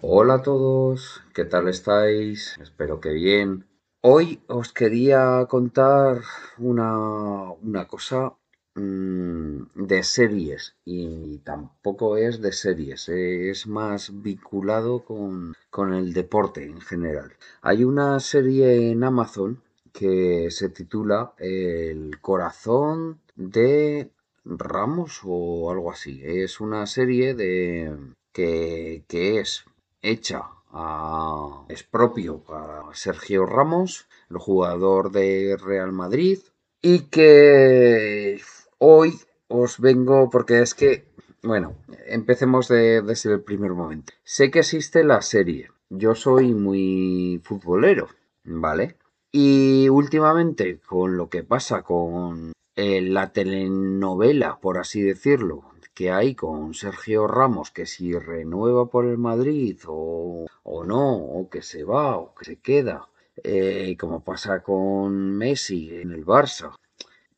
Hola a todos, ¿qué tal estáis? Espero que bien. Hoy os quería contar una, una cosa mm, de series y tampoco es de series, es más vinculado con, con el deporte en general. Hay una serie en Amazon que se titula El corazón de Ramos o algo así. Es una serie de que, que es hecha a, es propio para Sergio Ramos, el jugador de Real Madrid, y que hoy os vengo porque es que, bueno, empecemos de- desde el primer momento. Sé que existe la serie, yo soy muy futbolero, ¿vale? Y últimamente, con lo que pasa con eh, la telenovela, por así decirlo, que hay con Sergio Ramos, que si renueva por el Madrid o, o no, o que se va, o que se queda, eh, como pasa con Messi en el Barça,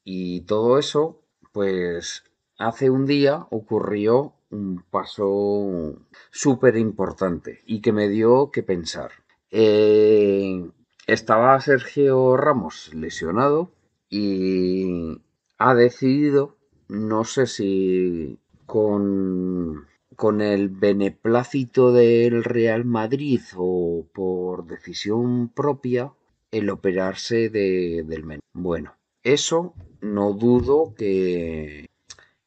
y todo eso, pues hace un día ocurrió un paso súper importante y que me dio que pensar. Eh, estaba Sergio Ramos lesionado y ha decidido, no sé si con, con el beneplácito del Real Madrid o por decisión propia, el operarse de, del menú. Bueno, eso no dudo que,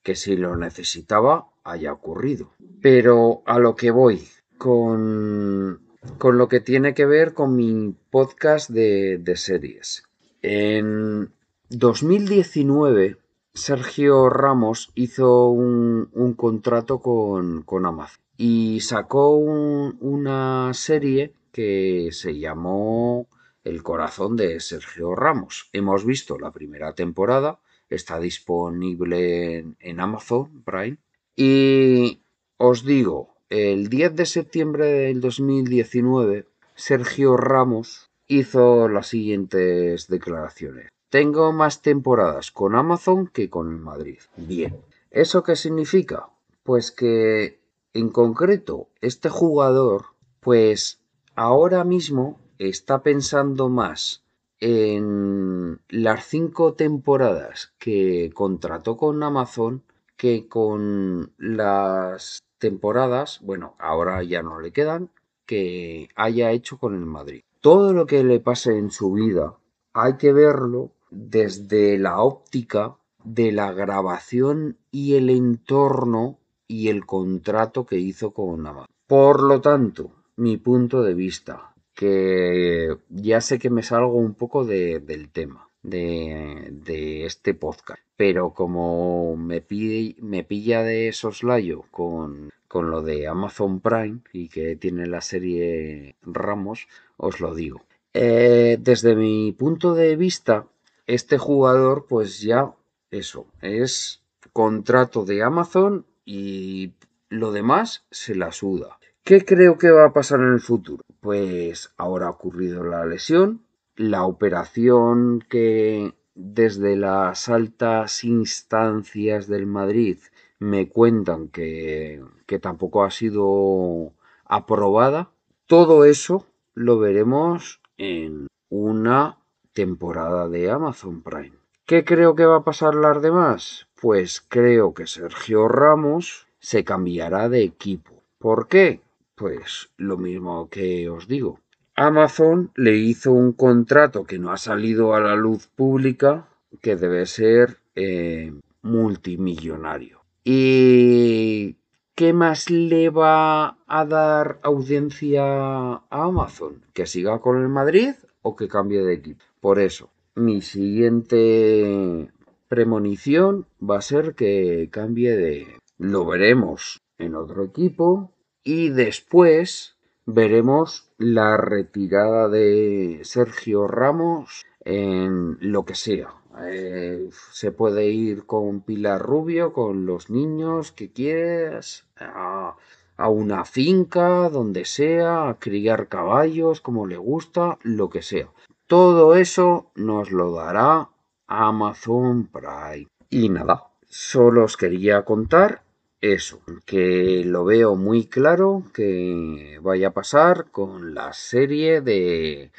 que si lo necesitaba haya ocurrido. Pero a lo que voy, con, con lo que tiene que ver con mi podcast de, de series. En 2019, Sergio Ramos hizo un, contrato con, con Amazon y sacó un- una serie que se llamó El corazón de Sergio Ramos. Hemos visto la primera temporada, está disponible en, en Amazon Prime. Y os digo, el 10 de septiembre del 2019, Sergio Ramos hizo las siguientes declaraciones. Tengo más temporadas con Amazon que con el Madrid. Bien. ¿Eso qué significa? Pues que en concreto este jugador, pues ahora mismo está pensando más en las cinco temporadas que contrató con Amazon que con las temporadas, bueno, ahora ya no le quedan, que haya hecho con el Madrid. Todo lo que le pase en su vida hay que verlo desde la óptica de la grabación y el entorno y el contrato que hizo con Amazon. Por lo tanto, mi punto de vista, que ya sé que me salgo un poco de- del tema de, este podcast, pero como me, pi- me pilla de soslayo con, con lo de Amazon Prime y que tiene la serie Ramos, os lo digo. Eh, desde mi punto de vista, este jugador, pues ya, eso, es contrato de Amazon y lo demás se la suda. ¿Qué creo que va a pasar en el futuro? Pues ahora ha ocurrido la lesión, la operación que desde las altas instancias del Madrid me cuentan que, que tampoco ha sido aprobada. Todo eso lo veremos en una temporada de Amazon Prime. ¿Qué creo que va a pasar las demás? Pues creo que Sergio Ramos se cambiará de equipo. ¿Por qué? Pues lo mismo que os digo. Amazon le hizo un contrato que no ha salido a la luz pública que debe ser eh, multimillonario. ¿Y qué más le va a dar audiencia a Amazon? ¿Que siga con el Madrid o que cambie de equipo? Por eso, mi siguiente premonición va a ser que cambie de... Lo veremos en otro equipo y después veremos la retirada de Sergio Ramos en lo que sea. Eh, se puede ir con Pilar Rubio, con los niños que quieras, a, a una finca, donde sea, a criar caballos, como le gusta, lo que sea. Todo eso nos lo dará Amazon Prime. Y nada, solo os quería contar eso, que lo veo muy claro que vaya a pasar con la serie de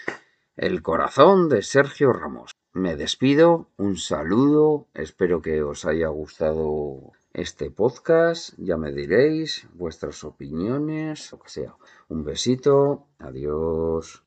El corazón de Sergio Ramos. Me despido, un saludo, espero que os haya gustado este podcast, ya me diréis vuestras opiniones, lo que sea. Un besito, adiós.